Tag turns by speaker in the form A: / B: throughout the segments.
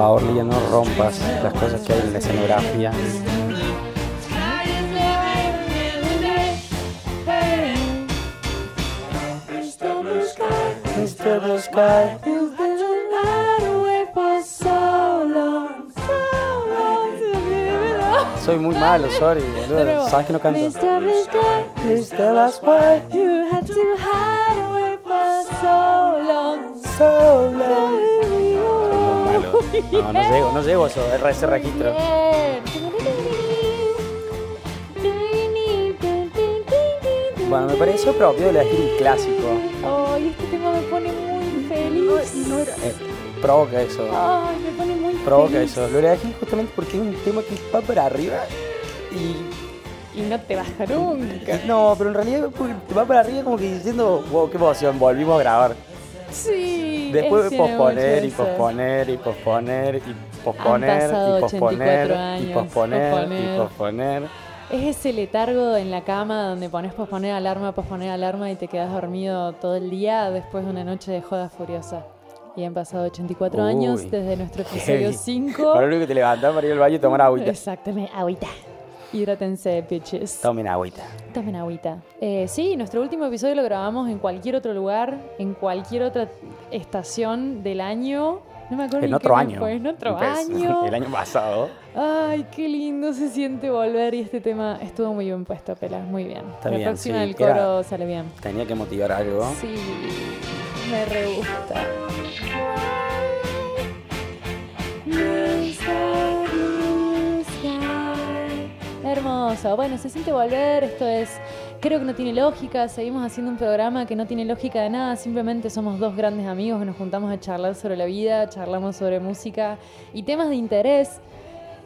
A: favor, Lía, no rompas las cosas que hay en la escenografía. Soy muy malo, sorry, boludo. Sabes que no canto. No, no llego, no llego eso, ese registro. Bueno, me pareció propio elegir un clásico.
B: Ay, este tema me pone muy feliz.
A: No era- eh, provoca eso.
B: Ay, me pone muy
A: Provoca
B: feliz.
A: eso. Lo elegí justamente porque es un tema que va para arriba y
B: Y no te baja nunca.
A: No, pero en realidad va para arriba como que diciendo, wow, qué emoción, volvimos a grabar.
B: Sí.
A: Después
B: es-
A: de posponer y posponer y posponer y posponer y posponer
B: 84
A: y posponer y
B: posponer. Es ese letargo en la cama donde pones posponer alarma, posponer alarma y te quedas dormido todo el día después de una noche de joda furiosa. Y han pasado 84
A: Uy,
B: años desde nuestro episodio
A: heavy.
B: 5.
A: Ahora lo único que te levantás para ir al baño y tomar agüita.
B: Exactamente, agüita. Hidrátense, bitches.
A: Tomen agüita.
B: Tomen agüita. Eh, sí, nuestro último episodio lo grabamos en cualquier otro lugar, en cualquier otra estación del año. No me acuerdo
A: En
B: ni
A: otro
B: qué
A: año.
B: fue, En otro
A: Pues,
B: año.
A: El año pasado.
B: Ay, qué lindo se siente volver y este tema estuvo muy bien puesto, Pelas, muy bien.
A: Está
B: La
A: bien,
B: próxima
A: sí,
B: del coro
A: era-
B: sale bien.
A: Tenía que motivar algo.
B: Sí, me re gusta. Hermoso. Bueno, se siente volver. Esto es. Creo que no tiene lógica. Seguimos haciendo un programa que no tiene lógica de nada. Simplemente somos dos grandes amigos que nos juntamos a charlar sobre la vida, charlamos sobre música y temas de interés.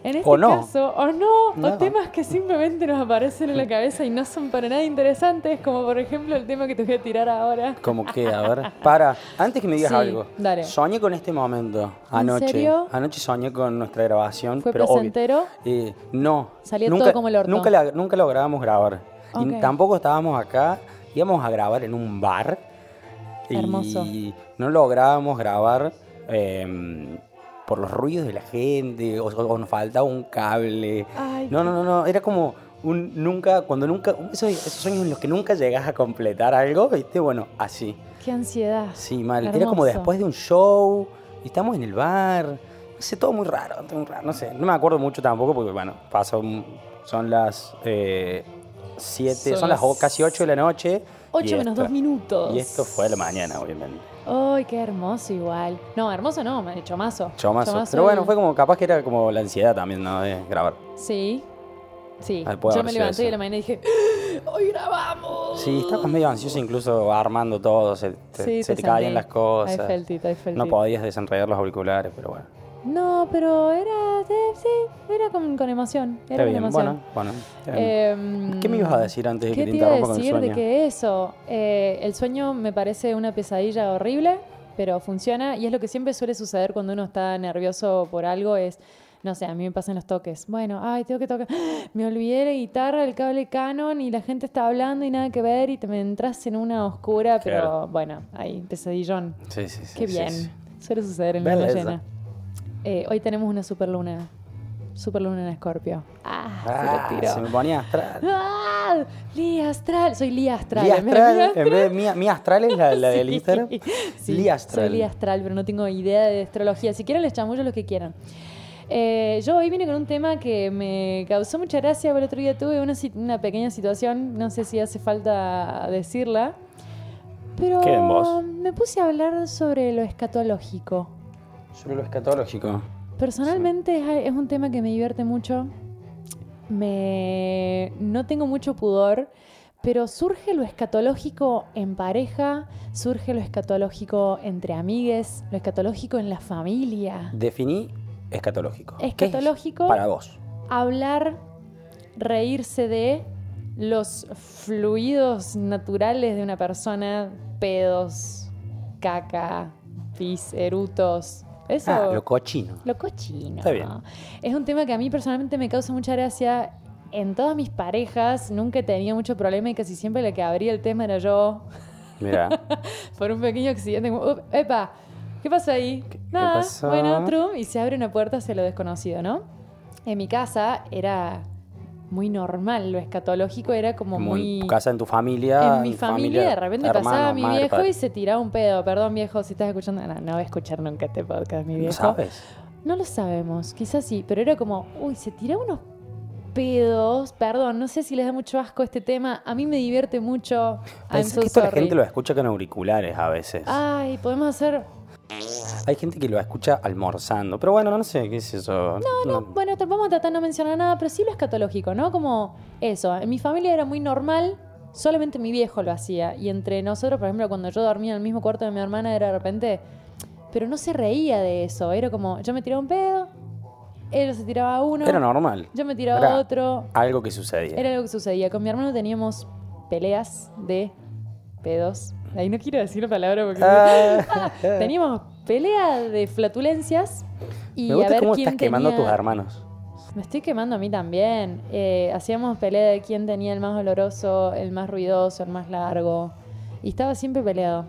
B: En este
A: O no.
B: caso, o no, o temas que simplemente nos aparecen en la cabeza y no son para nada interesantes, como por ejemplo el tema que te voy a tirar ahora.
A: Como que, a ver. Para, antes que me digas
B: Sí,
A: algo.
B: dale.
A: Soñé con este momento.
B: ¿En
A: Anoche.
B: serio?
A: Anoche soñé con nuestra grabación.
B: ¿Fue
A: pero obvio.
B: placentero?
A: Eh, no.
B: Salió
A: nunca,
B: todo como el orto.
A: Nunca, la- nunca lográbamos grabar. Y
B: Ok.
A: tampoco estábamos acá. Íbamos a grabar en un bar.
B: Hermoso.
A: Y no lográbamos grabar eh, por los ruidos de la gente. O, o nos faltaba un cable.
B: Ay,
A: No, no, no, no. Era como un nunca. Cuando nunca. Esos, esos sueños en los que nunca llegas a completar algo. ¿Viste? Bueno, así.
B: qué ansiedad.
A: Sí, mal. Era como después de un show y estamos en el bar. No sé, todo muy raro, todo muy raro. No sé, no me acuerdo mucho tampoco porque, bueno, pasó, un- son las 7,
B: Son
A: son, las casi 8 de la noche. y
B: 8 menos
A: esto-
B: 2 minutos.
A: Y esto fue a la mañana, obviamente.
B: Ay, qué hermoso igual. No, hermoso no, me- chomazo.
A: Chomazo. Pero bueno, fue como, capaz que era como la ansiedad también, ¿no? De grabar.
B: Sí. Sí. Yo me levanté
A: eso.
B: de la mañana y dije, ¡Hoy grabamos!
A: Sí, estabas medio ansioso incluso armando todo, se, te-
B: Sí,
A: se
B: te
A: te caían las cosas.
B: I felt it, I felt
A: no podías desenredar los auriculares, pero bueno.
B: No, pero era, sí, era con, con emoción. Era
A: Está
B: con emoción.
A: bueno, bueno.
B: Em,
A: ¿Qué me ibas a decir antes de
B: ¿Qué
A: que te
B: te iba a
A: interrumpa con el
B: decir de
A: sueño?
B: que eso? Eh, el sueño me parece una pesadilla horrible, pero funciona y es lo que siempre suele suceder cuando uno está nervioso por algo es, no sé, a mí me pasan los toques. Bueno, ay, tengo que tocar. Me olvidé la guitarra, el cable Canon y la gente está hablando y nada que ver y te me entras en una oscura, pero bueno, ahí, pesadillón.
A: Sí, sí, sí.
B: Qué bien.
A: sí.
B: Suele suceder en luna
A: Belleza.
B: llena. Eh, hoy tenemos una superluna. Superluna en Escorpio. Ah,
A: Ah,
B: se lo
A: se
B: tiró.
A: me ponía astral.
B: ¡Ah! Lía Astral. Soy Lía Astral.
A: Lía
B: en vez de
A: Astral, en vez de Mía, Mía Astral es la, la del
B: Sí,
A: Instagram.
B: sí,
A: Lía Astral.
B: Soy Lía Astral, pero no tengo idea de astrología. Si quieren les chamullo lo que quieran. Eh, yo hoy vine con un tema que me causó mucha gracia. El otro día tuve una, pequeña situación, no sé si hace falta decirla, pero
A: en vos.
B: me puse a hablar sobre lo escatológico.
A: Sobre lo escatológico.
B: Personalmente es, es un tema que me divierte mucho. Me no tengo mucho pudor, pero surge lo escatológico en pareja, surge lo escatológico entre amigues, lo escatológico en la familia.
A: Definí escatológico. ¿Qué es
B: Escatológico-
A: para vos.
B: Hablar, reírse de los fluidos naturales de una persona, pedos, caca, pis, erutos. Eso
A: Ah, lo cochino.
B: lo cochino.
A: Está bien.
B: Es un tema que a mí personalmente me causa mucha gracia. En todas mis parejas nunca he tenido mucho problema y casi siempre la que abría el tema era yo.
A: Mira.
B: Por un pequeño accidente. como, "Up, ¡Epa! ¿Qué pasó ahí?
A: ¿Qué- qué pasó?
B: Bueno, trum, y se abre una puerta hacia lo desconocido, ¿no? En mi casa era muy normal, lo escatológico era como muy...
A: en tu casa, en tu familia.
B: En mi familia, de repente
A: hermanos,
B: pasaba mi
A: madre,
B: viejo
A: padre.
B: y se tiraba un pedo. Perdón, viejo, si estás escuchando. No, no voy a escuchar nunca este podcast, mi
A: ¿No
B: viejo.
A: sabes?
B: No lo sabemos, quizás sí, pero era como, uy, se tiraba unos pedos. Perdón, no sé si les da mucho asco este tema. A mí me divierte mucho.
A: Pensé
B: so
A: que esto la gente lo escucha con auriculares a veces.
B: Ay, podemos hacer.
A: Hay gente que lo escucha almorzando. Pero bueno, no sé, ¿qué es eso? No,
B: No, bueno, te- vamos a tratar de no mencionar nada, pero sí lo escatológico, ¿no? Como eso. En mi familia era muy normal, solamente mi viejo lo hacía. Y entre nosotros, por ejemplo, cuando yo dormía en el mismo cuarto de mi hermana, era de repente. Pero no se reía de eso. Era como, yo me tiraba un pedo, él se tiraba uno,
A: Era normal.
B: yo me tiraba
A: Era
B: otro.
A: Algo que sucedía.
B: Era algo que sucedía. Con mi hermano teníamos peleas de pedos. Ahí no quiero decir la palabra porque.
A: Ah.
B: teníamos pelea de flatulencias. Y
A: Me
B: a
A: gusta
B: ver
A: cómo
B: quién
A: estás quemando a tus hermanos.
B: Me estoy quemando a mí también. Eh, hacíamos pelea de quién tenía el más oloroso, el más ruidoso, el más largo. Y estaba siempre peleado.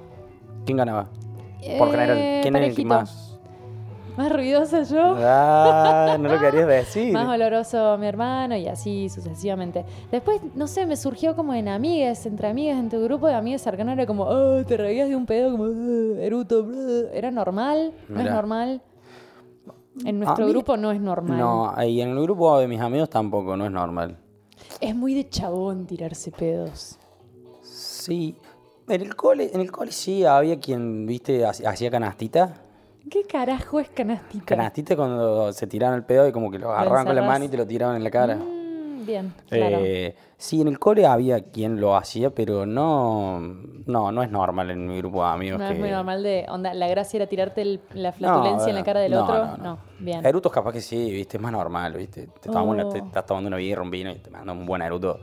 A: ¿Quién ganaba? Por general,
B: Eh,
A: ¿quién era el que
B: parejito.
A: más?
B: Más ruidoso yo.
A: Ah, no lo querías decir.
B: Más oloroso mi hermano y así sucesivamente. Después, no sé, me surgió como en amigas, entre amigas, en tu grupo de amigas cercanas, era como, oh, te reías de un pedo, como, "Ah, eruto, blah". era normal, no es normal. En nuestro grupo no es normal.
A: No, y en el grupo de mis amigos tampoco, no es normal.
B: Es muy de chabón tirarse pedos.
A: Sí. En el cole, en el cole sí había quien, viste, hac- hacía canastita.
B: ¿Qué carajo es canastita?
A: Canastita cuando se tiraban el pedo y como que lo agarraban con la mano y te lo tiraban en la cara.
B: Mm, bien, claro.
A: Eh, sí, en el cole había quien lo hacía, pero no, no, no es normal en mi grupo de amigos.
B: no
A: que...
B: es muy normal de, onda, la gracia era tirarte el- la flatulencia en la cara del
A: no,
B: otro.
A: no,
B: No,
A: no.
B: bien.
A: Erutos capaz que sí, viste, es más normal, viste. Te, tomas una- te
B: Oh.
A: estás tomando una birra, un vino y te mandan un buen eruto.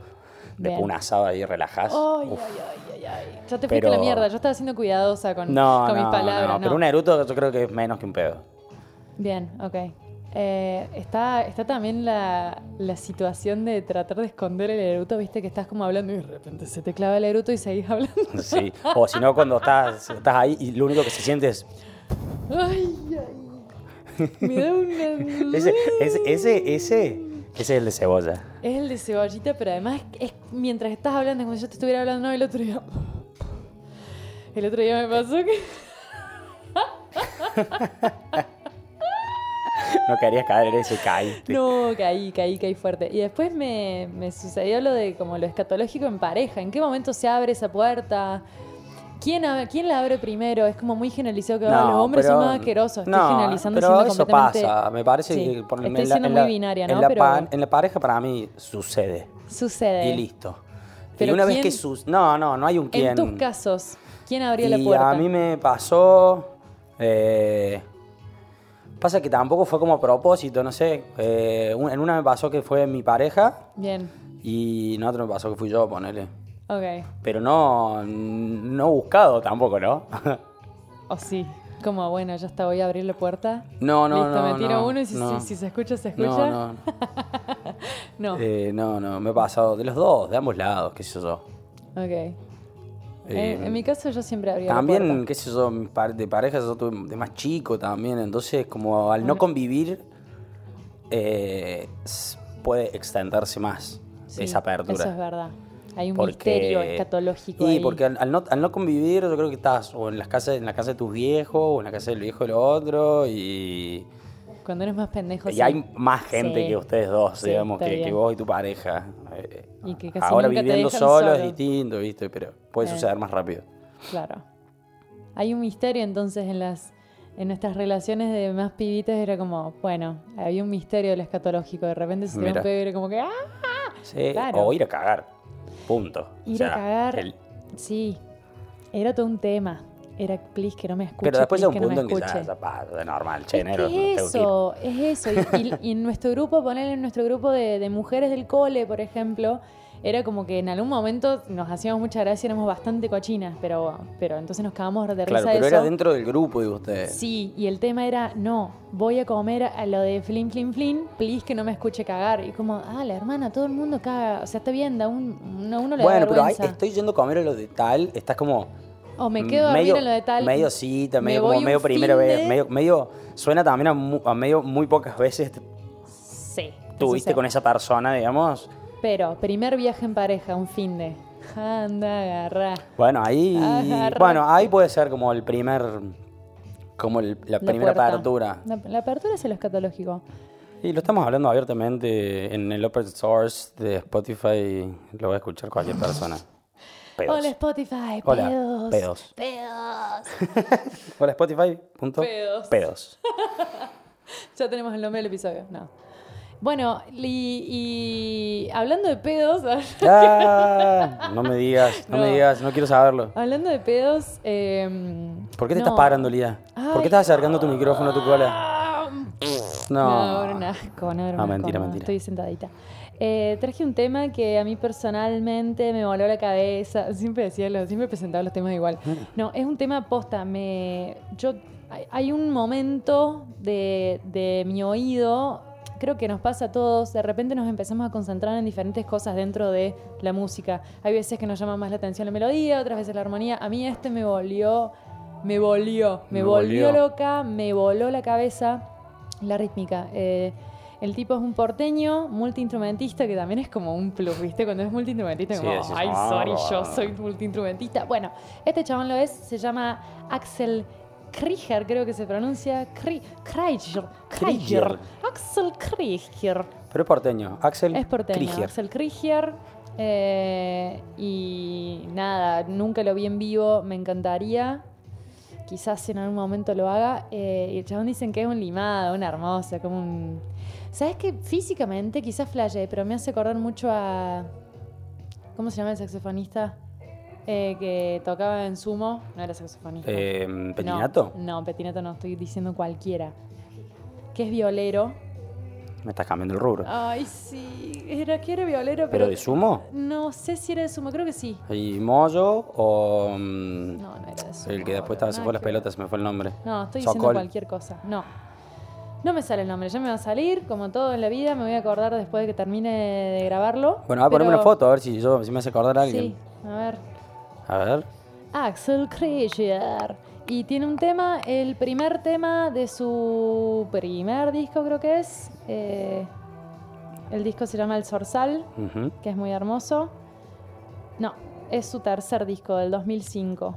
A: Después un asado ahí relajás.
B: Ay,
A: Uf.
B: ay, ay, ay, ay. Ya te fuiste a la
A: Pero-
B: mierda. Yo estaba siendo cuidadosa con,
A: No,
B: con
A: no,
B: mis palabras.
A: no,
B: No,
A: pero un eruto yo creo que es menos que un pedo.
B: Bien, ok. Eh, está, está también la, la situación de tratar de esconder el eruto, viste que estás como hablando y de repente se te clava el eruto y seguís hablando.
A: Sí. O si no, cuando estás, estás ahí y lo único que se siente es.
B: Ay, ay. Me da una...
A: Ese, ese, ese, ese, ese es el de cebolla.
B: Es el de cebollita, pero además es mientras estás hablando, es como si yo te estuviera hablando, no, el otro día. El otro día me pasó que.
A: No querías caer en ese caíste.
B: No, caí, caí, caí fuerte. Y después me, me sucedió lo de como lo escatológico en pareja. ¿En qué momento se abre esa puerta? ¿Quién, quién la abre primero? Es como muy generalizado que "Ah, los hombres son más asquerosos. Estoy
A: no,
B: generalizando
A: pero eso
B: completamente...
A: pasa. Me parece
B: Sí,
A: que por
B: estoy
A: en
B: siendo
A: en
B: muy
A: la-
B: binaria,
A: en
B: ¿no?
A: la,
B: Pero
A: pa- en la pareja para mí sucede.
B: sucede.
A: Y listo.
B: Pero
A: y una vez que sus... No, no, no hay un quién.
B: En tus casos, ¿quién abría la
A: y
B: puerta?
A: a mí me pasó... eh, pasa que tampoco fue como a propósito, no sé. eh, un- en una me pasó que fue mi pareja
B: Bien,
A: y en otra me pasó que fui yo, ponele.
B: Ok.
A: Pero no, no buscado tampoco, ¿no?
B: O sí, como bueno, ya está, voy a abrir la puerta.
A: No, no,
B: Listo,
A: no,
B: me tiro
A: no,
B: uno y si,
A: no.
B: si- si se escucha, se escucha.
A: No, no.
B: No.
A: Eh, no, no, me ha pasado de los dos, de ambos lados, qué sé yo.
B: Ok.
A: Eh,
B: en, en mi caso yo siempre abría la
A: También,
B: puerta.
A: qué sé yo, de pareja yo tuve de más chico también, entonces como al no convivir eh, puede extenderse más
B: Sí,
A: esa apertura.
B: Eso es verdad. Hay un
A: Porque-
B: misterio escatológico
A: Y
B: ahí.
A: porque al, al no, al no convivir yo creo que estás o en las casas, en la casa de tus viejos o en la casa del viejo del otro y,
B: Cuando eres más pendejo,
A: y
B: sí.
A: hay más gente
B: Sí.
A: que ustedes dos,
B: Sí,
A: digamos, que, vos y tu pareja.
B: Y que casi
A: Ahora
B: nunca te
A: viviendo
B: dejan
A: solo es
B: solo.
A: distinto, ¿viste? Pero puede
B: Eh.
A: suceder más rápido.
B: Claro. Hay un misterio entonces en las en nuestras relaciones de más pibitas era como, bueno, había un misterio del escatológico. De repente se tiró un pedo y era como que, ¡ah!
A: Sí,
B: Claro.
A: O ir a cagar. Punto.
B: Ir
A: O sea,
B: a cagar.
A: el-
B: Sí. Era todo un tema. Era, please, que no me escuche.
A: pero después hay un
B: no
A: punto en que ya, ya pasa, de normal, che,
B: Es
A: tengo
B: es eso, es eso. Y, y- y en nuestro grupo, poner en nuestro grupo de, de mujeres del cole, por ejemplo, era como que en algún momento nos hacíamos mucha gracia, éramos bastante cochinas, pero, pero entonces nos cagamos de risa
A: Claro,
B: de
A: pero
B: eso.
A: era dentro del grupo de ustedes.
B: Sí, y el tema era, no, voy a comer a lo de flin, flin, flin, please que no me escuche cagar. Y como, ah, la hermana, todo el mundo caga. O sea, está bien, da un, uno, uno le da
A: Bueno, pero
B: vergüenza.
A: estoy yendo a comer a lo de tal, estás como
B: O me quedo a
A: medio,
B: en lo de tal.
A: Medio cita,
B: Me
A: medio como medio primera vez. Medio, medio, suena también a, mu- a medio muy pocas veces
B: Sí.
A: tuviste con esa persona, digamos.
B: Pero, primer viaje en pareja, un fin de. Anda, agarra.
A: Bueno, ahí. Bueno, ahí puede ser como el primer. Como el- la,
B: La
A: primera
B: puerta.
A: apertura.
B: La, la apertura es el escatológico.
A: Y lo estamos hablando abiertamente en el open source de Spotify. Lo va a escuchar cualquier persona. Pedos.
B: Hola Spotify,
A: Hola,
B: pedos.
A: pedos.
B: Pedos.
A: Hola Spotify. Punto.
B: Pedos.
A: Pedos.
B: Ya tenemos el nombre del episodio. No. Bueno, y, y hablando de pedos,
A: Ah, no me digas, no, me
B: No.
A: digas, no quiero saberlo.
B: hablando de pedos, em,
A: ¿Por qué te
B: no.
A: estás parando, Lía? ¿Por qué estás acercando tu micrófono a tu cola?
B: Ah,
A: No.
B: No, un asco, no, era un asco,
A: mentira,
B: no,
A: mentira.
B: Estoy sentadita. Eh, traje un tema que a mí personalmente me voló la cabeza. Siempre decía, lo- siempre presentaba los temas igual.
A: Mm.
B: No, es un tema posta. Me, yo, hay, hay un momento de, de mi oído, creo que nos pasa a todos, de repente nos empezamos a concentrar en diferentes cosas dentro de la música. Hay veces que nos llama más la atención la melodía, otras veces la armonía. A mí este me volvió, me volvió, me,
A: Me
B: volvió
A: volvió.
B: loca, me voló la cabeza la rítmica. Eh, el tipo es un porteño, multiinstrumentista, que también es como un plus, ¿viste? Cuando es multiinstrumentista,
A: Sí,
B: como,
A: decís,
B: ay,
A: "Ah,
B: sorry, yo
A: ah".
B: soy multiinstrumentista. Bueno, este chabón lo es, se llama Axel Krieger, creo que se pronuncia. Kri- Krieger. Krieger. Axel Krieger.
A: Pero es porteño. Axel
B: Es porteño,
A: Krieger.
B: Axel Krieger. eh, y nada, nunca lo vi en vivo, me encantaría. Quizás en algún momento lo haga. eh, y el chabón dicen que es un limado, una hermosa, como un. ¿Sabes qué? Físicamente quizás flashe, pero me hace acordar mucho a. ¿Cómo se llama el saxofonista? Eh, que tocaba en sumo. No era saxofonista.
A: Eh,
B: No,
A: ¿Petinato?
B: No, Petinato no, estoy diciendo cualquiera. Que es violero.
A: Me estás cambiando el rubro.
B: Ay, sí. Era que era violero,
A: ¿Pero
B: pero.
A: de sumo?
B: No sé si era de sumo, creo que sí.
A: ¿Y Moyo o mm,
B: No, no era de sumo.
A: el que después estaba, se fue las pelotas, se me fue el nombre?
B: No, estoy diciendo cualquier cosa. No. No me sale el nombre, ya me va a salir, como todo en la vida, me voy a acordar después de que termine de grabarlo.
A: Bueno, va a ponerme una foto a ver si, yo, si me hace acordar a alguien.
B: Sí, a ver.
A: A ver.
B: Axel Krieger. Y tiene un tema, el primer tema de su primer disco creo que es. eh, el disco se llama El Zorzal,
A: Ujú.
B: que es muy hermoso. No, es su tercer disco del 2005.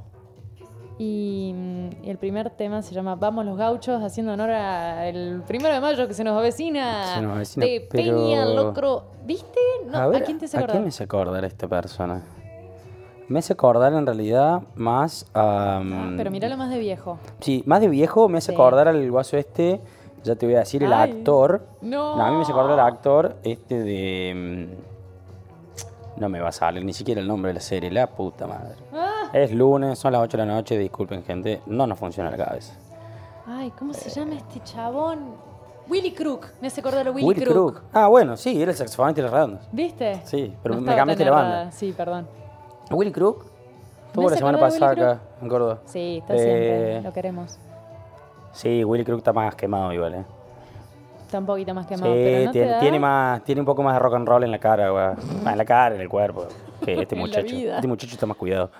B: Y, mm, y el primer tema se llama Vamos los gauchos, haciendo honor al primero de mayo que se nos avecina.
A: Se nos avecina,
B: de
A: pero-
B: Peña Locro. ¿Viste? No, ¿A,
A: ver,
B: quién te hace
A: ¿A
B: acordar?
A: quién me acordar esta persona? Me hace acordar en realidad más a...
B: Ah, pero míralo más de viejo.
A: Sí, más de viejo me hace
B: Sí.
A: acordar al guaso este, ya te voy a decir, el
B: Ay,
A: actor.
B: no.
A: a mí me hace acordar al actor este de... mm, No me va a salir ni siquiera el nombre de la serie, la puta madre.
B: Ah,
A: Es lunes, son las 8 de la noche, disculpen gente, no nos funciona la cabeza.
B: Ay, ¿cómo se llama este chabón? Willy Crook. Me hace acordar a Willy,
A: Willy
B: Crook.
A: Crook. Ah, bueno, sí, era el saxofonista de los redondos.
B: ¿Viste?
A: Sí, pero
B: No
A: me cambiaste la banda.
B: Sí, perdón.
A: Willy Crook estuvo la semana pasada acá, en Córdoba.
B: Sí, está
A: Eh,
B: siempre. Lo queremos.
A: Sí, Willy Crook está más quemado igual, ¿eh?
B: Está un poquito más quemado,
A: sí,
B: pero no te
A: tiene,
B: da?
A: tiene más, tiene un poco más de rock and roll en la cara, güey. En la cara, en el cuerpo. Que este muchacho. Este muchacho está más cuidado.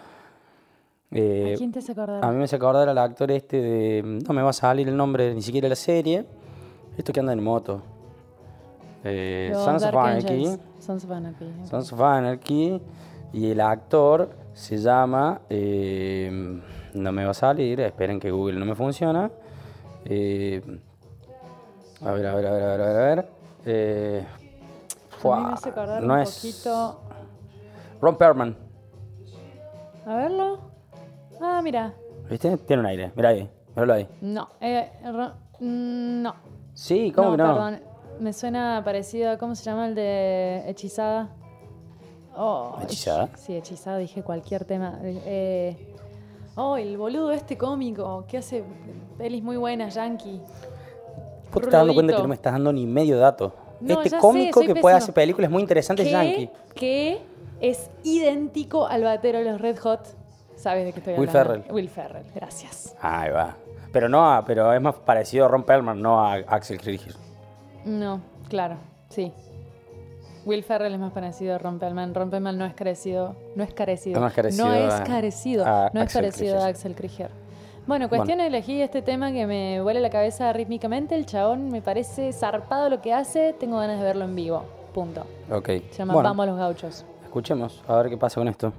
A: Eh,
B: ¿A quién te hace acordar?
A: a mí me hace acordar al actor este de. No me va a salir el nombre ni siquiera de la serie. Esto que anda en moto. Eh, Sons of Anarchy.
B: Sons of Anarchy.
A: Sons of Anarchy. Y el actor se llama. eh, no me va a salir. Esperen que Google no me funciona. Eh, a ver, a ver, a ver, a ver, a ver. a ver. Eh,
B: A mí me hace acordar
A: no
B: un
A: es
B: poquito...
A: Ron Perlman.
B: A verlo. Ah, mira.
A: ¿Viste? Tiene un aire. Mira ahí. Míralo ahí.
B: No. Eh, mm, no.
A: Sí, ¿cómo que no?
B: perdón. Me suena parecido a... ¿Cómo se llama el de Hechizada? Oh,
A: ¿Hechizada?
B: Sí, Hechizada. Dije cualquier tema. Eh, oh, el boludo este cómico que hace pelis muy buenas, yankee.
A: Vos te estás dando cuenta que no me estás dando ni medio dato.
B: No,
A: este
B: sé,
A: cómico que puede hacer películas muy interesantes yankee.
B: que es idéntico al batero de los Red Hot. ¿Sabes de qué estoy
A: Will
B: hablando?
A: Ferrell.
B: Will Ferrell, gracias.
A: Ahí va. Pero no, a- pero es más parecido a Ron Perlman, no a Axel Krieger.
B: No, claro, sí. Will Ferrell es más parecido a Rompeman. Rompeman no es carecido. No es carecido.
A: No es carecido
B: No es
A: a-
B: carecido.
A: a
B: no es
A: Axel
B: parecido a
A: Krieger.
B: Axel Krieger. Bueno, cuestión elegí este tema que me vuela la cabeza rítmicamente. El chabón me parece zarpado lo que hace. Tengo ganas de verlo en vivo. Punto.
A: Ok.
B: Se llama
A: Bueno,
B: Vamos a los gauchos.
A: escuchemos, a ver qué pasa con esto.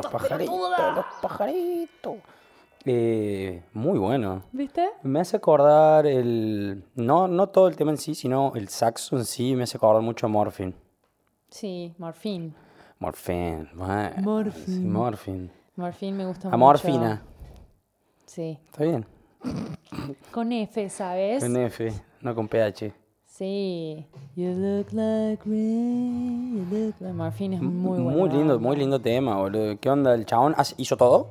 A: Pajaritos,
B: Los pajaritos, pelotuda.
A: los pajaritos. Eh, muy bueno.
B: ¿Viste?
A: Me hace acordar el. No, no todo el tema en sí, sino el saxo en sí me hace acordar mucho a Morphin.
B: Sí, Morfín.
A: Morphin. bueno,
B: Morphin.
A: sí, Morphin.
B: Morfín me gusta
A: A
B: mucho.
A: Morfina.
B: Sí.
A: Está bien.
B: Con F, ¿sabes?
A: Con F, no con PH.
B: Sí. You look like rain. You look like... Morfín es muy bueno.
A: Muy lindo, muy lindo tema, boludo. ¿Qué onda? ¿El chabón hizo todo?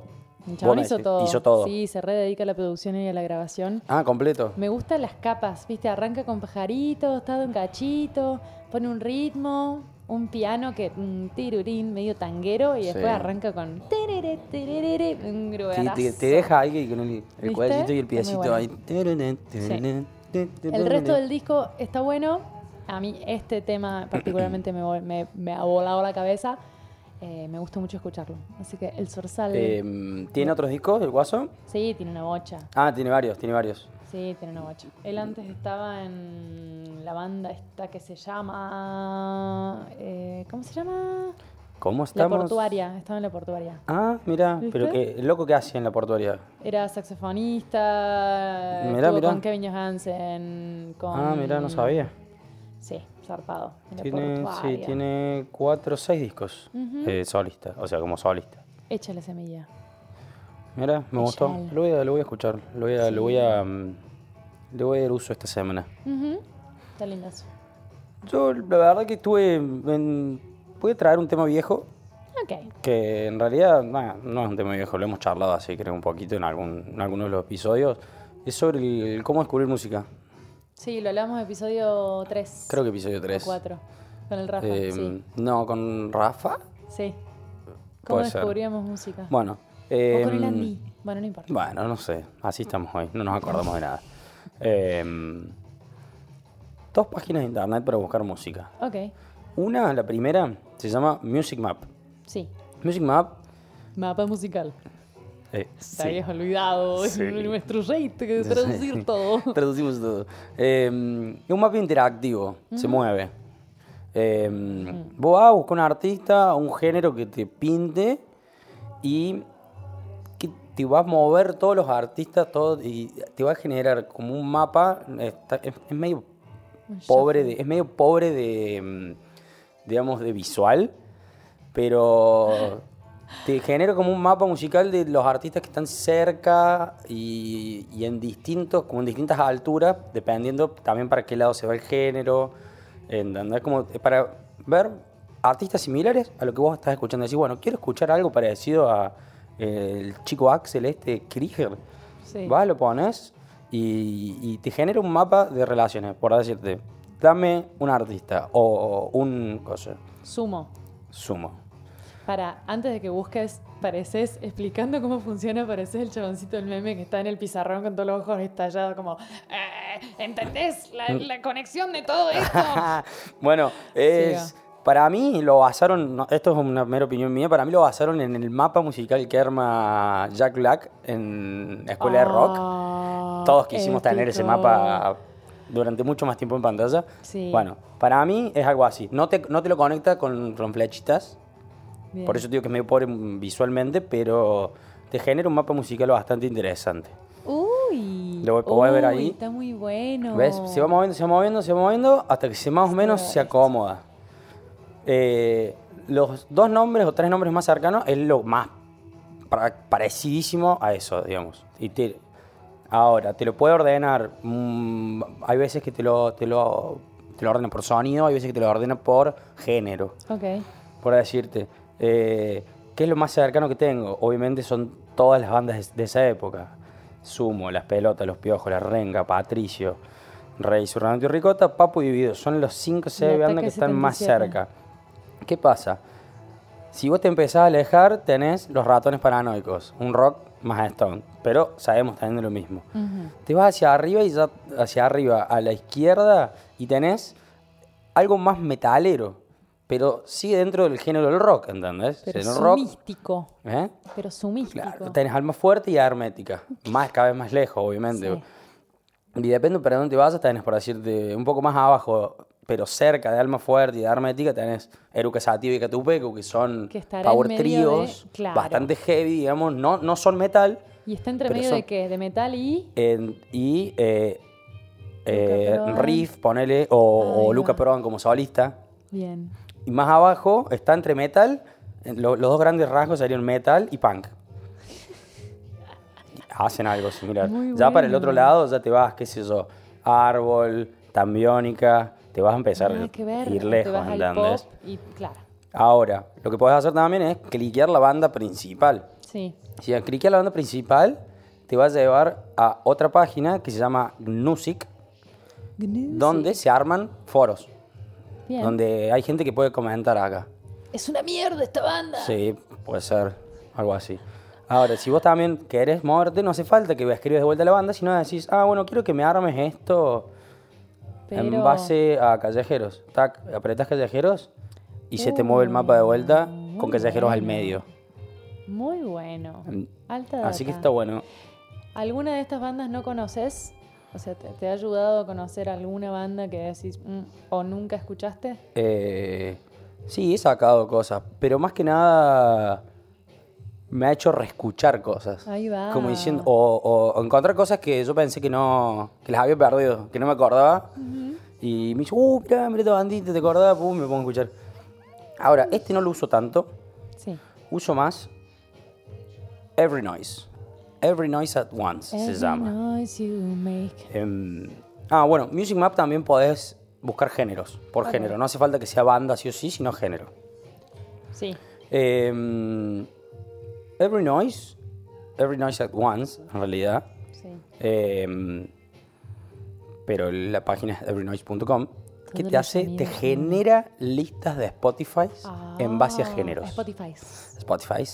B: El chabón hizo todo.
A: Hizo todo.
B: Sí, se rededica a la producción y a la grabación.
A: Ah, completo.
B: Me gustan las capas, ¿viste? Arranca con pajaritos, está de un cachito, pone un ritmo, un piano que un tirurín medio tanguero y después
A: Sí.
B: arranca con terere, terere, un
A: Sí, te, te deja ahí con el, el cuadrito y el piecito
B: bueno.
A: ahí.
B: El resto del disco está bueno. A mí este tema particularmente me, me, me ha volado la cabeza. eh, me gusta mucho escucharlo. Así que el Zorzal,
A: Eh, ¿Tiene otros discos, el Guaso?
B: sí, tiene una bocha.
A: Ah, tiene varios, tiene varios.
B: Sí, tiene una bocha. Él antes estaba en la banda esta que se llama... eh, ¿Cómo se llama?
A: ¿Cómo
B: La
A: estamos?
B: portuaria, estaba en la portuaria.
A: Ah, mira, pero qué loco que hacía en la portuaria.
B: Era saxofonista,
A: Mirá, mirá.
B: con Kevin Johansen, con...
A: Ah, mira, no sabía.
B: Sí, zarpado. en la
A: Tiene, sí, tiene cuatro o seis discos eh, solista, o sea, como solista.
B: Échale semilla.
A: Mira, me gustó. Lo voy a, lo voy a escuchar. Lo voy a, lo voy a, mm, le voy a dar uso esta semana.
B: Ujú. Está lindazo.
A: Yo, la verdad que estuve. En, voy a traer un tema viejo,
B: Ok.
A: que en realidad nah, no es un tema viejo, lo hemos charlado así, creo, un poquito en, algún, en algunos de los episodios. Es sobre el, cómo descubrir música.
B: Sí, lo hablamos en episodio 3.
A: Creo que episodio 3.
B: 4. Con el Rafa,
A: Eh,
B: sí.
A: No, con Rafa.
B: Sí. ¿Cómo
A: puede ser.
B: descubríamos música?
A: Bueno.
B: o con el
A: em,
B: Andy. Bueno, no importa.
A: Bueno, no sé, así estamos hoy, no nos acordamos de nada. Em, dos páginas de internet para buscar música.
B: Ok.
A: Una, la primera, se llama Music Map.
B: Sí.
A: Music Map.
B: Mapa musical.
A: eh, sí,
B: habías olvidado.
A: Sí.
B: Es nuestro que traducir todo.
A: traducimos todo. Em, es un mapa interactivo, se mueve. Em, Vos vas a buscar un artista, un género que te pinte y que te va a mover todos los artistas todo, y te va a generar como un mapa. está- es, es medio pobre de, es medio pobre de mm, digamos de visual pero te genera como un mapa musical de los artistas que están cerca y, y en distintos como en distintas alturas dependiendo también para qué lado se va el género ¿entendés? como para ver artistas similares a lo que vos estás escuchando decir bueno quiero escuchar algo parecido a eh, el chico Axel este Krieger
B: Sí.
A: vas lo pones y, y te genera un mapa de relaciones por decirte dame un artista o un cosa
B: Sumo.
A: sumo
B: Para, antes de que busques, pareces, explicando cómo funciona, pareces el chaboncito del meme que está en el pizarrón con todos los ojos estallados, como, "Eh, ¿entendés la, la conexión de todo esto?
A: bueno, es, para mí lo basaron, no, esto es una mera opinión mía, para mí lo basaron en el mapa musical que arma Jack Black en Escuela de Rock.
B: Ah,
A: Todos quisimos tener ese
B: épico.
A: mapa durante mucho más tiempo en pantalla.
B: Sí.
A: Bueno, para mí es algo así. No te, no te lo conecta con, con flechitas,
B: Bien.
A: por eso digo que es medio pobre visualmente, pero te genera un mapa musical bastante interesante.
B: Uy.
A: Lo podés ver
B: uy,
A: ahí.
B: Está muy bueno.
A: ¿Ves? Se va moviendo, se va moviendo, se va moviendo hasta que se más o menos se acomoda. Eh, los dos nombres o tres nombres más cercanos es lo más pa- parecidísimo a eso, digamos. Y te- ahora, te lo puede ordenar. mm, hay veces que te lo, te, lo, te lo ordena por sonido, hay veces que te lo ordena por género.
B: Ok.
A: Por decirte, eh, ¿qué es lo más cercano que tengo? Obviamente son todas las bandas de, esa época. Sumo, Las Pelotas, Los Piojos, La Renga, Patricio, Rey, Surrando y Ricota, Papo y Dividido. Son los 5 o 6
B: Y
A: bandas que están más
B: 77.
A: cerca. ¿Qué pasa? Si vos te empezás a alejar, tenés Los Ratones Paranoicos, un rock más Stone. Pero sabemos también de lo mismo. Te vas hacia arriba y ya hacia arriba a la izquierda y tenés algo más metalero, pero sigue dentro del género del rock, ¿entendés?
B: Pero
A: rock,
B: místico.
A: ¿eh?
B: Pero su místico.
A: Claro, tenés alma fuerte y hermética, más cada vez más lejos, obviamente.
B: Sí.
A: Y depende para dónde vas, tenés, por decirte, un poco más abajo, pero cerca de alma fuerte y de hermética, tenés Eruca Sativa y Catupecu, que son
B: Que
A: power tríos,
B: de- claro.
A: bastante heavy, digamos, no, no son metal,
B: Y está entre medio
A: son-
B: de qué? De metal y.
A: en- y eh, eh. Riff, ponele, o, o Luca. Prodan como solista.
B: Bien.
A: Y más abajo está entre metal, lo- los dos grandes rasgos serían metal y punk. Hacen algo similar.
B: Muy
A: ya para el otro lado ya te vas, qué sé yo, árbol, tambiónica, te vas a empezar a ir lejos,
B: vas
A: ¿entendés?
B: y claro.
A: Ahora, lo que puedes hacer también es cliquear la banda principal.
B: Sí.
A: Si cliqueas la banda principal, te va a llevar a otra página que se llama Gnusic, donde se arman foros,
B: Bien.
A: donde hay gente que puede comentar acá.
B: Es una mierda esta banda.
A: Sí, puede ser algo así. Ahora, si vos también querés moverte, no hace falta que escribas de vuelta a la banda, sino decís, ah, bueno, quiero que me armes esto en base a callejeros. Tac, apretás callejeros y se te mueve el mapa de vuelta con callejeros al medio.
B: Muy bueno.
A: Mm,
B: Alta
A: Así que
B: data.
A: está bueno.
B: ¿Alguna de estas bandas no conoces? O sea, ¿te, te ha ayudado a conocer alguna banda que decís "Mm", o nunca escuchaste?
A: Eh, sí, he sacado cosas, pero más que nada me ha hecho reescuchar cosas.
B: Ahí va.
A: Como diciendo, o, o- o encontrar cosas que yo pensé que no, que las había perdido, que no me acordaba. Y me dice, uh, mirá, mirá esta bandita, ¿te acordás? Pum, me pongo a escuchar. Ahora, este no lo uso tanto,
B: Sí.
A: uso más Every Noise. Every Noise at Once se llama.
B: noise you make.
A: Em, ah, bueno, Music Map también podés buscar géneros, por género. No hace falta que sea banda sí o sí, sino género.
B: Sí.
A: Em, Every Noise, Every Noise at Once, en realidad.
B: Sí.
A: Em, pero la página es everynoise.com, que te hace, te genera listas de Spotify en base a
B: Ah,
A: géneros.
B: Spotify.
A: Spotify,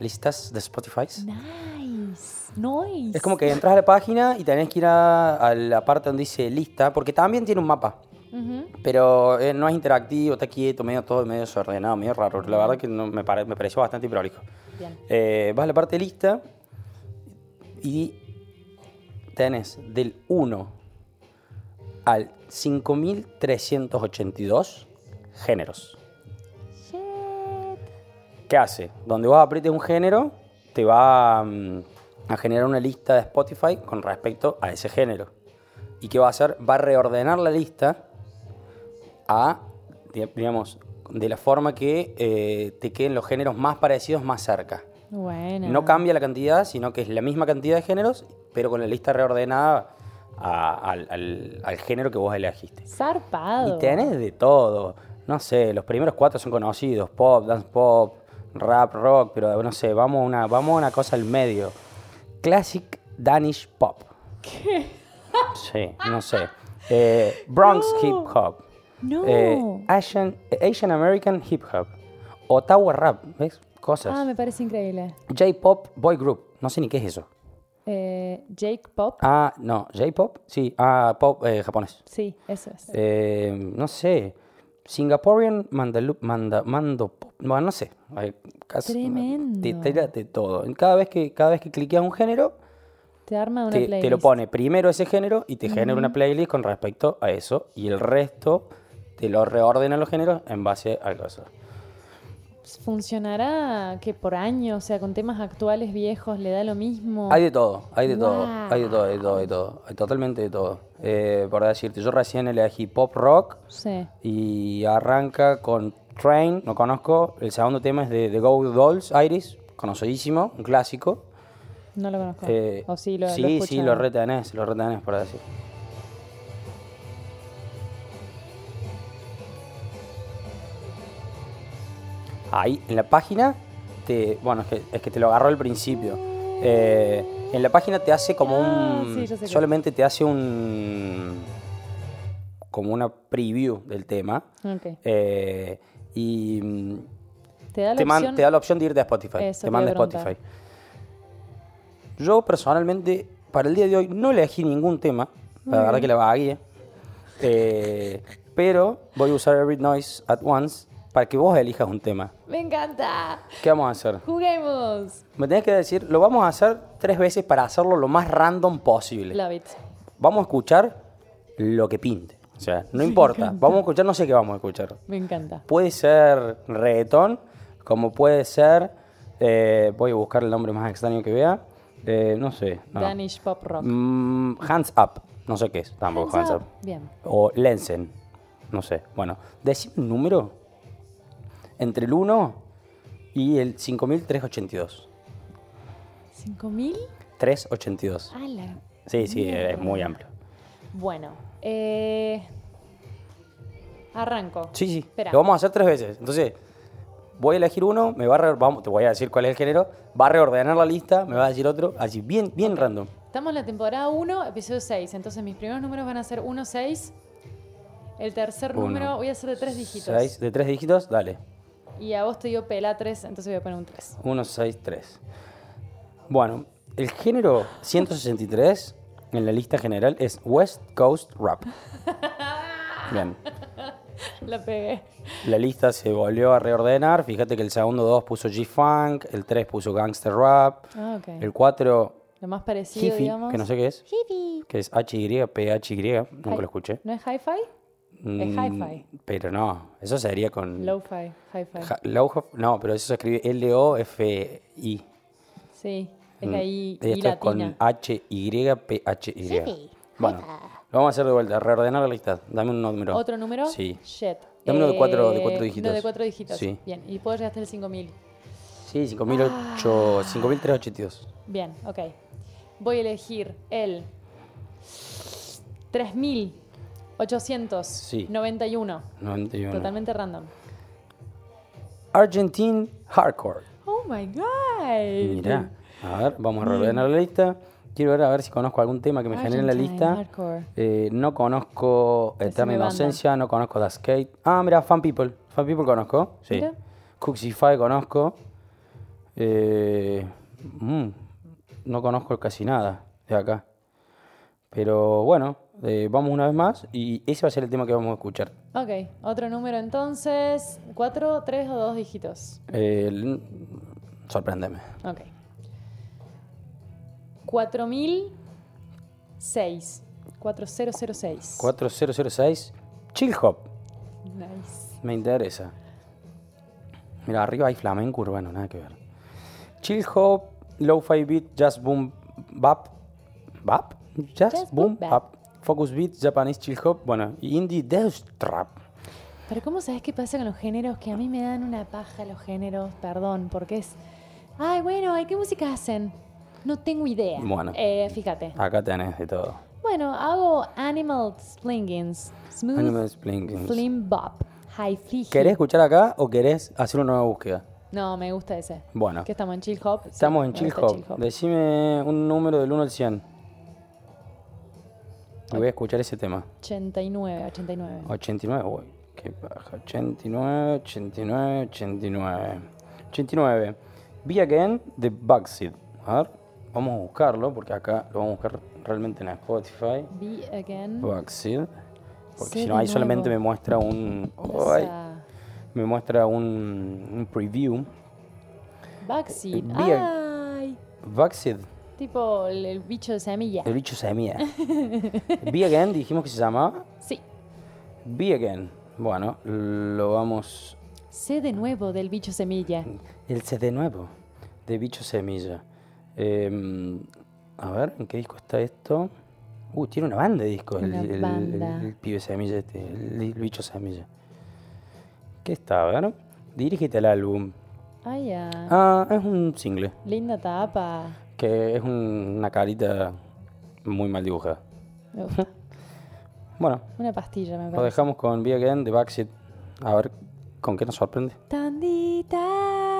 A: listas de Spotify.
B: Nice. Nice.
A: Es como que entras a la página y tenés que ir a, a la parte donde dice lista, porque también tiene un mapa.
B: Ujú.
A: Pero eh, no es interactivo, está quieto, medio todo medio desordenado, medio raro. La verdad que no, me, pare- me pareció bastante prolijo. Eh, vas a la parte de lista y tenés del 1 al 5382 géneros.
B: Shit.
A: ¿Qué hace? Donde vos aprietes un género, te va mm, a generar una lista de Spotify con respecto a ese género. ¿Y qué va a hacer? Va a reordenar la lista a, di- digamos, de la forma que eh, te queden los géneros más parecidos más cerca.
B: Bueno.
A: No cambia la cantidad, sino que es la misma cantidad de géneros, pero con la lista reordenada a- al, al- al género que vos elegiste.
B: Zarpado.
A: Y tenés de todo. No sé, los primeros cuatro son conocidos. Pop, dance pop, rap, rock, pero no sé, vamos a una, vamos a una cosa al medio. Classic Danish Pop. ¿Qué? Sí, no sé. Eh, Bronx
B: No.
A: Hip Hop.
B: No.
A: Eh, Asian, Asian American Hip Hop. Ottawa Rap, ¿ves? Cosas.
B: Ah, me parece increíble.
A: J-Pop Boy Group. No sé ni qué es eso.
B: Eh, Jake Pop.
A: Ah, no, J-Pop. Sí, ah, pop eh, japonés.
B: Sí, eso es.
A: Eh, no sé. Singaporean Mandalu- Manda, Mando Pop. Bueno, no sé. Hay casi-
B: Tremendo.
A: Te, te de todo. Cada vez que, cada vez que cliqueas un género,
B: Te arma una
A: te,
B: playlist.
A: te lo pone primero ese género y te genera una playlist con respecto a eso. Y el resto te lo reordena los géneros en base al caso.
B: ¿Funcionará que por año, o sea, con temas actuales viejos, le da lo mismo?
A: Hay de todo, hay de todo, hay de todo, hay de todo, hay de todo. Hay totalmente de todo. Eh, por decirte, yo recién elegí pop rock.
B: Sí.
A: Y arranca con Train, no conozco. El segundo tema es de The Go Dolls, Iris, conocidísimo, un clásico.
B: No lo conozco.
A: Eh,
B: o sí, lo,
A: sí,
B: lo
A: sí, lo retenés, lo retenés, por decir. Ahí, en la página, te, bueno, es que, es que te lo agarró al principio. Eh, en la página te hace como
B: Ah,
A: un...
B: sí,
A: solamente te hace un... como una preview del tema.
B: Ok.
A: Eh, y mm,
B: Te da la
A: te, man-
B: opción...
A: te da la opción de irte a Spotify.
B: Eso
A: te manda a. Spotify. Yo personalmente, para el día de hoy, no elegí ningún tema. La verdad que la vagué. Eh, pero voy a usar Every Noise at Once para que vos elijas un tema.
B: ¡Me encanta!
A: ¿Qué vamos a hacer?
B: ¡Juguemos!
A: Me tenés que decir, lo vamos a hacer tres veces para hacerlo lo más random posible.
B: Love it.
A: Vamos a escuchar lo que pinte. O sea, no importa. Vamos a escuchar, no sé qué vamos a escuchar.
B: Me encanta.
A: Puede ser reggaetón, como puede ser. eh, voy a buscar el nombre más extraño que vea. eh, no sé. no.
B: Danish Pop Rock.
A: Mm, hands Up. No sé qué es tampoco Hands,
B: Hands
A: Up.
B: Up. Bien.
A: O Lensen. No sé. Bueno, decime un número entre el 1 y el 5382.
B: ¿5.000?
A: 382.
B: ¡Hala!
A: Sí, sí, es muy amplio.
B: Bueno, eh... Arranco.
A: Sí, sí.
B: Espera.
A: Lo vamos a hacer tres veces. Entonces, voy a elegir uno, me va a re- vamos, te voy a decir cuál es el género, va a reordenar la lista, me va a decir otro, así bien, bien random.
B: Estamos en la temporada 1, episodio 6. Entonces mis primeros números van a ser 1, 6. El tercer
A: Uno,
B: número voy a hacer de tres dígitos.
A: Seis, de tres dígitos, dale.
B: Y a vos te dio pela 3, entonces voy a poner un 3.
A: 1, 6, 3. Bueno, el género 163 en la lista general es West Coast Rap. Bien.
B: La pegué.
A: La lista se volvió a reordenar. Fíjate que el segundo 2 puso G-Funk, el 3 puso Gangster Rap,
B: Ah, ok.
A: el 4
B: Lo más parecido,
A: Hifi,
B: digamos.
A: que no sé qué es,
B: Hifi.
A: que es H-Y, P-H-Y, nunca lo escuché.
B: ¿No es hi-fi? Es
A: Mm,
B: hi-fi.
A: Pero no, eso sería con...
B: Low-fi. Hi-fi.
A: Ja- low- no, pero eso se escribe L-O-F-I.
B: Sí. Es
A: Mm,
B: ahí
A: y
B: y
A: esto es con
B: latina.
A: H-Y-P-H-Y. Bueno, lo vamos a hacer de vuelta, reordenar la lista. Dame un número.
B: ¿Otro número?
A: Sí.
B: Shit.
A: Dame uno de cuatro- de
B: Eh,
A: cuatro dígitos.
B: Uno de cuatro dígitos.
A: Sí.
B: Bien. Y puedo llegar hasta el 5000.
A: Sí, 5.008, 5.382.
B: Bien, ok. Voy a elegir el 3891.
A: 91.
B: Totalmente random.
A: Argentine Hardcore.
B: Oh my god.
A: Mira, a ver, vamos a reordenar la lista. Quiero ver a ver si conozco algún tema que me genere en la lista. Eh, no conozco Eterna
B: banda.
A: Inocencia, no conozco The Skate. Ah, mira, Fan People. Fan People conozco. Sí.
B: Mira.
A: Cooksify conozco. Eh, mm, no conozco casi nada de acá. Pero bueno, eh, vamos una vez más y ese va a ser el tema que vamos a escuchar.
B: Ok, otro número entonces. ¿Cuatro, tres o dos dígitos?
A: Eh, sorpréndeme.
B: Ok. 4006. 4006.
A: 4006 Chill Hop.
B: Nice.
A: Me interesa. Mira, arriba hay flamenco urbano, nada que ver. Chill Hop, Lo-Fi Beat, Jazz Boom Bap. ¿Bap? Jazz,
B: Jazz
A: Boom
B: Boom Bap.
A: Focus Beat, Japanese Chill Hop, bueno, Indie Death Trap.
B: Pero ¿cómo sabes qué pasa con los géneros? Que a mí me dan una paja los géneros, perdón, porque es... Ay, bueno, ¿y qué música hacen? No tengo idea.
A: Bueno.
B: Eh, fíjate.
A: Acá tenés de todo.
B: Bueno, hago Animal Splingins, Smooth
A: Animal Splingins.
B: Flim Bop, High Flea.
A: ¿Querés escuchar acá o querés hacer una nueva búsqueda?
B: No, me gusta ese.
A: Bueno,
B: ¿Que estamos en Chill Hop? Sí,
A: estamos en
B: me
A: Chill
B: gusta
A: Hop. Decime un número del 1 al 100. Voy a escuchar ese tema.
B: 89, 89.
A: 89, uy, qué paja. 89, 89, 89. 89. Be Again de Bugseed. A ver, vamos a buscarlo porque acá lo vamos a buscar realmente en Spotify.
B: Be Again.
A: Bugseed. Porque si no, ahí solamente me muestra un. Ay, me muestra un, un preview.
B: Backseat.
A: Be
B: Ay,
A: Bugseed,
B: tipo el, el bicho de semilla.
A: el bicho semilla. Be Again, dijimos que se llamaba.
B: Sí.
A: Be Again. Bueno, lo vamos
B: Sé de nuevo del bicho semilla.
A: El CD nuevo de Bicho Semilla. Eh, a ver, ¿en qué disco está esto? Uh, tiene una banda de discos. el-
B: Una
A: el, el-
B: banda.
A: el pibe Semilla, este, el, Bicho Semilla. ¿Qué está? A ver. Dirígete al álbum.
B: Ah, ya.
A: Ah, es un single.
B: Linda tapa.
A: Que es un- una carita muy mal dibujada.
B: Me gusta.
A: Bueno,
B: Una pastilla, me
A: lo
B: parece.
A: dejamos con Be Again de Backseat. A ver con qué nos sorprende.
B: Tandita.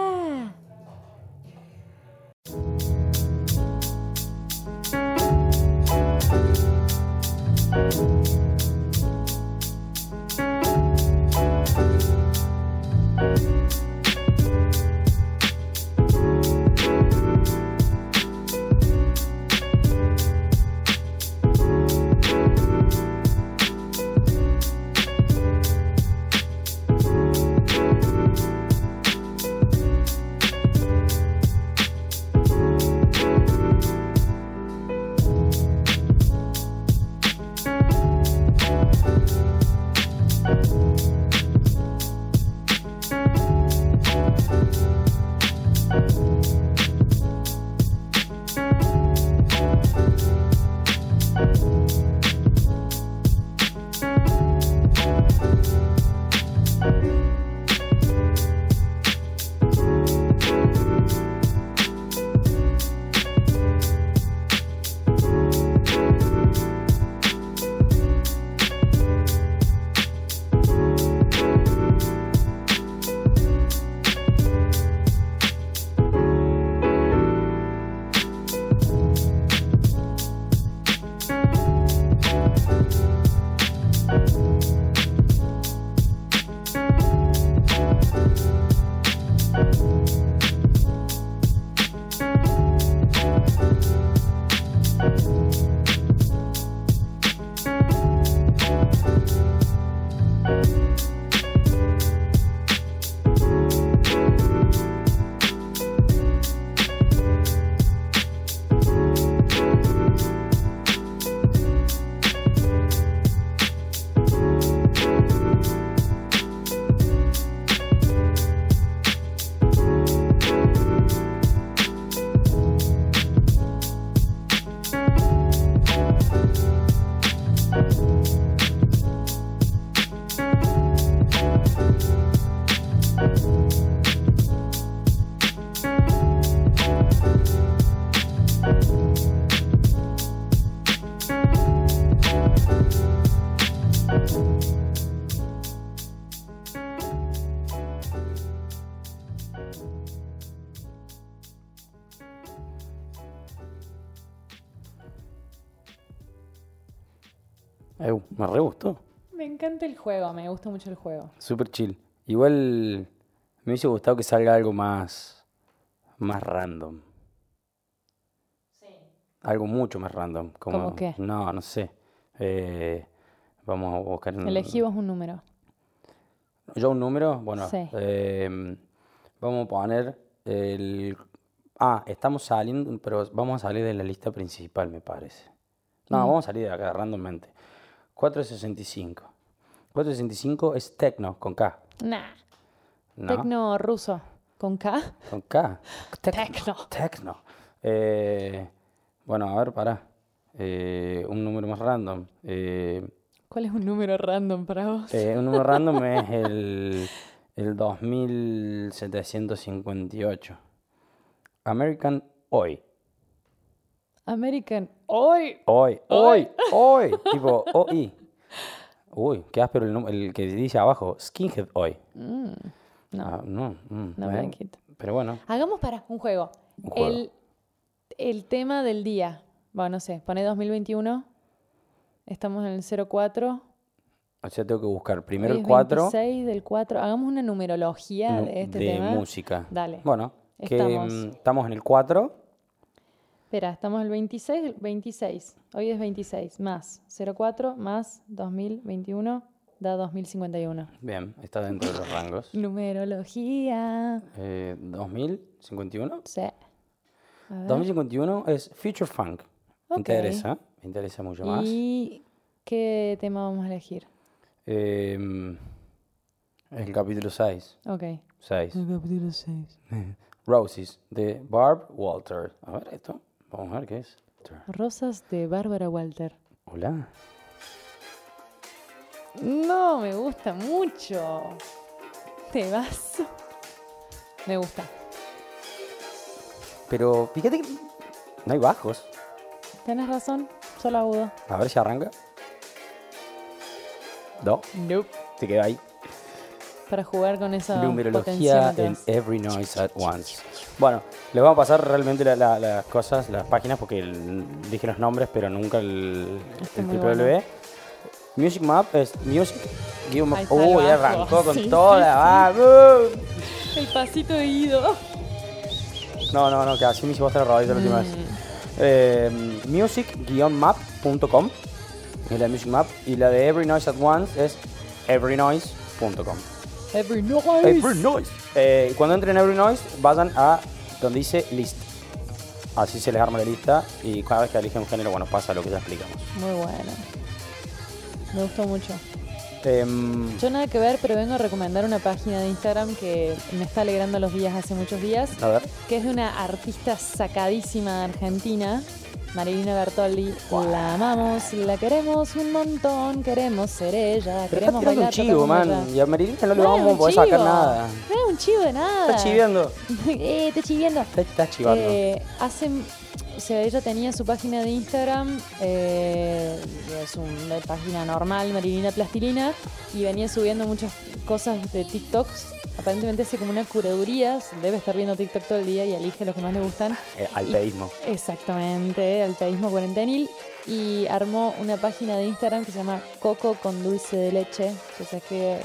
A: Me re gustó.
B: Me encanta el juego, me gusta mucho el juego.
A: Súper chill. Igual me hubiese gustado que salga algo más, más random. Algo mucho más random. Como,
B: ¿Cómo qué?
A: No, no sé. Eh, vamos a buscar un-
B: Elegí vos un número.
A: ¿Yo un número? Bueno,
B: Sí.
A: eh, vamos a poner el... Ah, estamos saliendo, pero vamos a salir de la lista principal, me parece. No, vamos a salir de acá randommente. 465. 465 es Tecno, con K.
B: Nah.
A: ¿no?
B: Tecno ruso. ¿Con K?
A: Con K.
B: Tecno.
A: Tecno. Eh, bueno, a ver, pará. Eh, un número más random. Eh,
B: ¿Cuál es un número random para vos?
A: eh, un número random es el, el 2758. American Hoy.
B: American. ¡Hoy!
A: Hoy, hoy, hoy. tipo, OI. Uy, qué áspero el, el que dice abajo. Skinhead Hoy.
B: No,
A: Ah, no, mm,
B: no
A: eh. Pero bueno,
B: Hagamos para un juego.
A: Un juego.
B: El, el tema del día. Bueno, no sé, pone 2021. Estamos en el 04.
A: o sea, tengo que buscar primero
B: Hoy
A: el
B: es
A: 4
B: 26 del 4. Hagamos una numerología de este tema.
A: música.
B: Dale.
A: Bueno, que,
B: Estamos.
A: mm, estamos en el 4.
B: Espera, estamos el 26, del 26. Hoy es 26 más 04 más 2021 da 2051.
A: Bien, está dentro de los rangos.
B: Numerología.
A: Eh, 2051.
B: Sí. A ver.
A: 2051 es Future Funk. Me interesa, me interesa mucho más.
B: ¿Y qué tema vamos a elegir?
A: Eh, es el capítulo 6.
B: Ok.
A: 6.
B: capítulo 6.
A: Roses, de Barb Walter. A ver esto. Vamos a ver qué es.
B: Rosas de Bárbara Walter.
A: Hola.
B: No, me gusta mucho. Te vas. Me gusta.
A: Pero fíjate que no hay bajos.
B: Tienes razón, solo agudo.
A: A ver si arranca. No,
B: Nope.
A: se queda ahí.
B: Para jugar con esa
A: Numerología en Every Noise at Once. Bueno, les vamos a pasar realmente la- la- las cosas, las páginas, porque el- dije los nombres, pero nunca el,
B: Está
A: el triple
B: bueno.
A: Music Map es Music. map- Uy,
B: bajo.
A: arrancó con
B: Sí, sí,
A: toda.
B: sí.
A: ¡Vamos!
B: El pasito de Guido.
A: No, no, no, que así me hiciste la rodilla la última vez.
B: Mm.
A: Eh, music-map.com es la de Music Map y la de Every Noise at Once es everynoise.com.
B: Every noise.
A: Every Noise. Eh, cuando entren en Every Noise, vayan a donde dice list. Así se les arma la lista y cada vez que eligen un género, bueno, pasa lo que ya explicamos.
B: Muy bueno. Me gustó mucho.
A: Em,
B: Yo nada que ver, pero vengo a recomendar una página de Instagram que me está alegrando los días hace muchos días,
A: a ver.
B: que es de una artista sacadísima de Argentina, Marilina Bertoldi. La amamos, la queremos un montón, queremos ser ella,
A: Pero está
B: queremos
A: tirando
B: bailar,
A: un chivo, man.
B: ella.
A: Y a Marilina no le
B: No
A: vamos a poder sacar nada.
B: No es un chivo de nada.
A: Está chiviando.
B: eh, está chiviendo.
A: Está, está chivando.
B: Eh, hace, o sea, ella tenía su página de Instagram, eh, es una página normal, Marilina Plastilina, y venía subiendo muchas cosas de TikToks. Aparentemente hace como una curaduría, debe estar viendo TikTok todo el día y elige los que más le gustan.
A: Eh, alteísmo.
B: Exactamente, alteísmo cuarentenil. Y armó una página de Instagram que se llama Coco con dulce de leche, que se escribe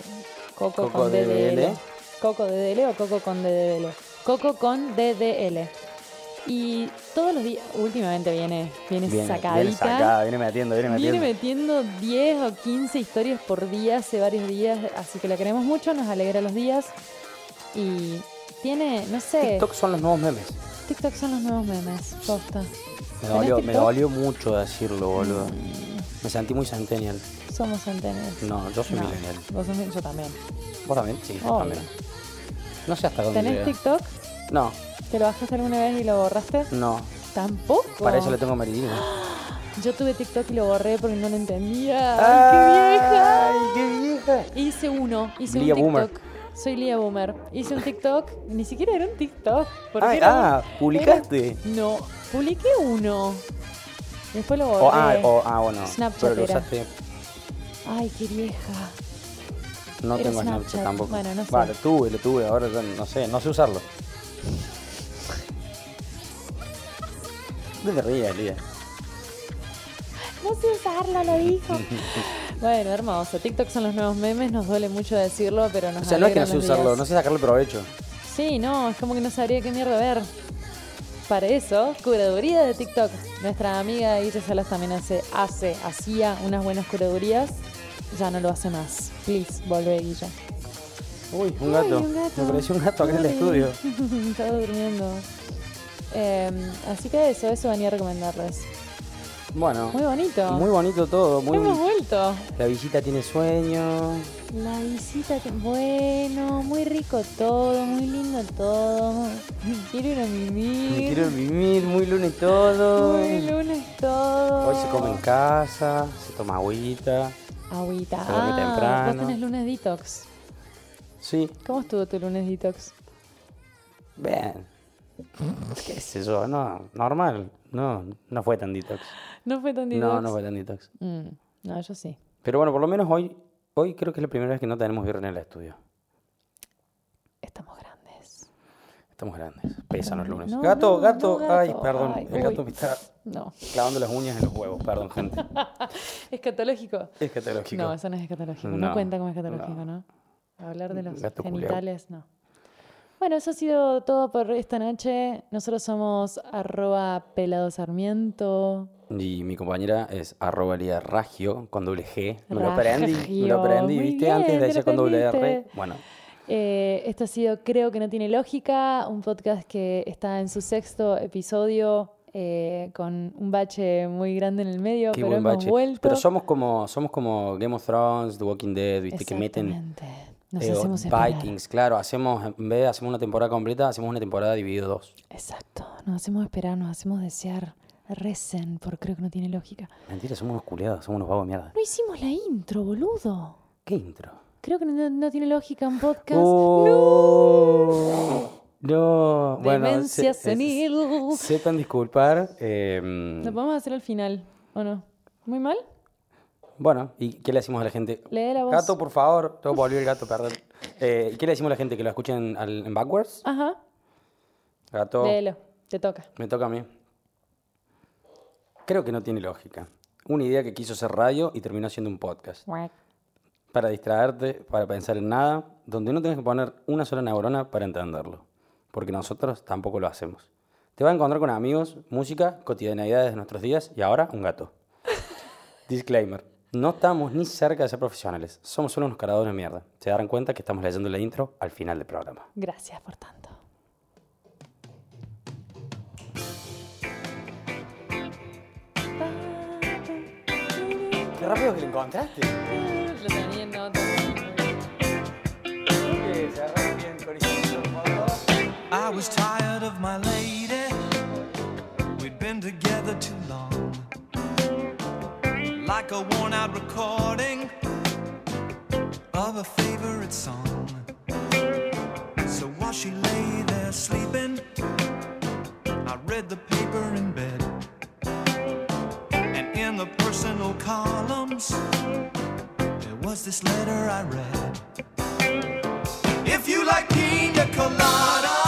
B: Coco,
A: Coco
B: con DDL.
A: DDL.
B: Coco DDL o Coco con DDL. Coco con DDL. Y todos los días, últimamente viene, viene,
A: Viene,
B: sacadita.
A: viene sacada, viene metiendo, viene
B: Viene
A: metiendo.
B: metiendo 10 o 15 historias por día hace varios días, así que la queremos mucho, nos alegra los días. Y tiene, no sé,
A: TikTok son los nuevos memes.
B: TikTok son los nuevos memes, posta.
A: Me
B: ¿Tenés
A: dolió, me dolió mucho decirlo, boludo. Me sentí muy centennial.
B: Somos centennials.
A: No, yo soy
B: No,
A: millennial.
B: vos sos yo también.
A: ¿Vos también? Sí, yo también. No sé hasta dónde
B: ¿Tenés
A: llega.
B: TikTok?
A: No,
B: ¿Te lo bajaste alguna vez y lo borraste?
A: no.
B: Tampoco.
A: Para eso le tengo Marilina.
B: Yo tuve TikTok y lo borré porque no lo entendía. ¡Ay, qué vieja!
A: ¡Ay, qué vieja!
B: Hice uno, hice
A: Lía
B: un
A: Boomer.
B: TikTok. Soy Lía Boomer. Hice un TikTok, ni siquiera era un TikTok. porque
A: Ay,
B: era
A: ah, ¿publicaste?
B: era- no, publiqué uno. Después lo borré.
A: O, ah, o- ah, bueno.
B: Snapchat
A: pero lo usaste.
B: Ay, qué vieja.
A: No
B: Era
A: tengo Snapchat,
B: Snapchat.
A: tampoco.
B: Bueno, no sé.
A: Vale, lo tuve, lo tuve. Ahora no sé, no sé usarlo. No te rías, Lía.
B: No sé usarlo, lo dijo. bueno, hermoso. TikTok son los nuevos memes, nos duele mucho decirlo, pero nos
A: O sea, no es que no sé usarlo,
B: días.
A: no sé sacarle provecho.
B: Sí, no, es como que no sabría qué mierda ver. Para eso, curaduría de TikTok. Nuestra amiga Guille Salas también hace, hace, hacía unas buenas curadurías. Ya no lo hace más. Please, volvé, Guille.
A: Uy, un
B: Uy,
A: gato.
B: un gato.
A: Me pareció un gato acá en el estudio.
B: Estaba durmiendo. Eh, así que eso, eso venía a recomendarles.
A: Bueno,
B: Muy bonito.
A: muy bonito todo. Muy...
B: Hemos vuelto.
A: La visita tiene sueño.
B: La visita, bueno, muy rico todo, muy lindo todo. Quiero ir a mimir.
A: Me quiero vivir, muy lunes todo.
B: Muy lunes todo.
A: Hoy se come en casa, se toma agüita.
B: Agüita.
A: Se
B: Ah,
A: temprano.
B: vos tenés lunes detox.
A: Sí,
B: ¿Cómo estuvo tu lunes detox?
A: bien. ¿Qué sé yo? No, normal. No, no fue tan detox.
B: ¿No fue tan detox?
A: No, no fue tan detox.
B: Mm, no, yo sí.
A: Pero bueno, por lo menos hoy, hoy creo que es la primera vez que no tenemos viernes en el estudio.
B: Estamos grandes.
A: Estamos grandes. Pesan los lunes.
B: No,
A: gato,
B: no,
A: gato,
B: no,
A: Ay,
B: gato.
A: perdón.
B: Ay,
A: el gato
B: uy.
A: me está
B: No.
A: clavando las uñas en los huevos. Perdón, gente.
B: ¿Escatológico?
A: Es catológico.
B: No, eso no es escatológico. No, cuenta como escatológico,
A: no.
B: Hablar de los
A: Gato culiao.
B: genitales, no. Bueno, eso ha sido todo por esta noche. Nosotros somos arroba pelado sarmiento.
A: Y mi compañera es arroba Lía Ragio con doble G. Me lo aprendí, me lo aprendí,
B: muy
A: ¿viste?
B: bien,
A: Antes
B: te lo
A: decía con doble R. Bueno,
B: Eh, esto ha sido Creo que no tiene lógica, un podcast que está en su sexto episodio eh, con un bache muy grande en el medio,
A: qué
B: pero
A: buen
B: hemos
A: bache.
B: vuelto.
A: Pero somos como, somos como Game of Thrones, The Walking Dead, ¿viste? Que meten.
B: Nos
A: eh,
B: hacemos esperar.
A: Vikings, claro. Hacemos, en vez de hacemos una temporada completa, hacemos una temporada dividida dos.
B: Exacto. Nos hacemos esperar, nos hacemos desear. Recen, porque creo que no tiene lógica.
A: Mentira, somos unos culiados, somos unos vagos de mierda.
B: No hicimos la intro, boludo.
A: ¿Qué intro?
B: Creo que no, no tiene lógica un podcast.
A: Oh, no. Bueno,
B: Demencia
A: se- se-
B: senil.
A: sepan disculpar. eh,
B: Lo podemos hacer al final, ¿o no? ¿Muy mal?
A: Bueno, ¿y qué le decimos a la gente?
B: Lee la voz.
A: Gato, por favor. Todo volvió el gato, perdón. Eh, ¿Qué le decimos a la gente? ¿Que lo escuchen al- en backwards?
B: Ajá.
A: Gato,
B: Léelo. Te toca.
A: me toca a mí. Creo que no tiene lógica. Una idea que quiso ser radio y terminó siendo un podcast. Para distraerte, para pensar en nada, donde no tienes que poner una sola neurona para entenderlo. Porque nosotros tampoco lo hacemos. Te vas a encontrar con amigos, música, cotidianidades de nuestros días y ahora un gato. Disclaimer. No estamos ni cerca de ser profesionales. Somos solo unos caradores de mierda. Se darán cuenta que estamos leyendo la intro al final del programa.
B: Gracias por tanto.
A: Qué rápido que lo encontraste.
B: Lo tenía en nota.
C: I was tired of my lady. We'd been together too long. A worn out recording of a favorite song. So while she lay there sleeping, I read the paper in bed. And in the personal columns, there was this letter I read. If you like pina coladas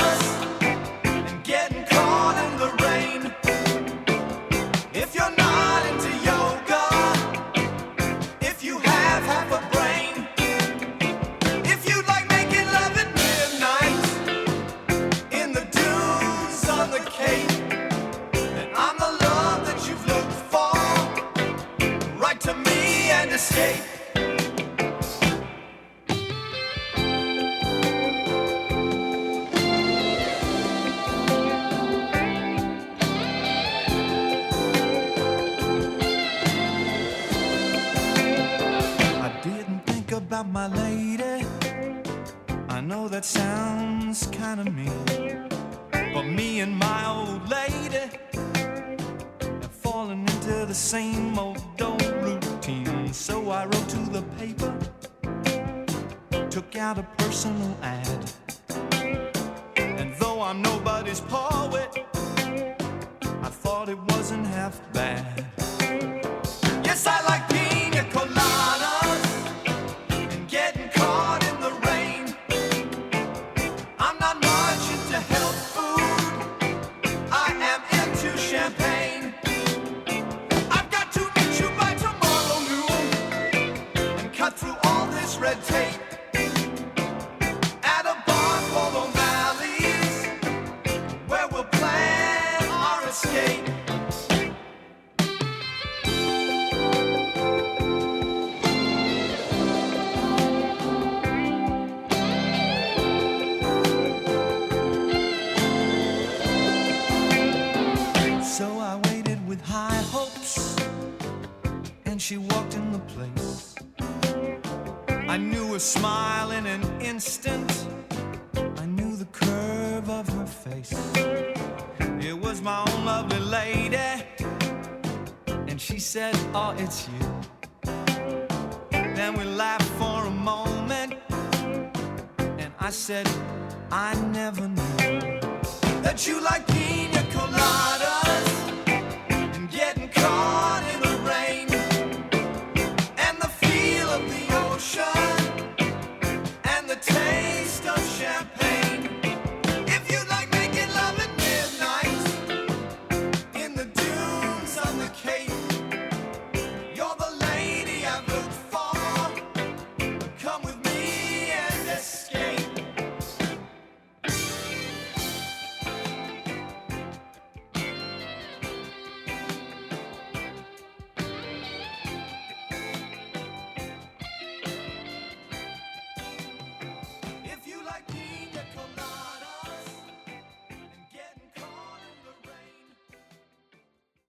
C: it's you. Then we laughed for a moment, and I said, I never knew that you like colada.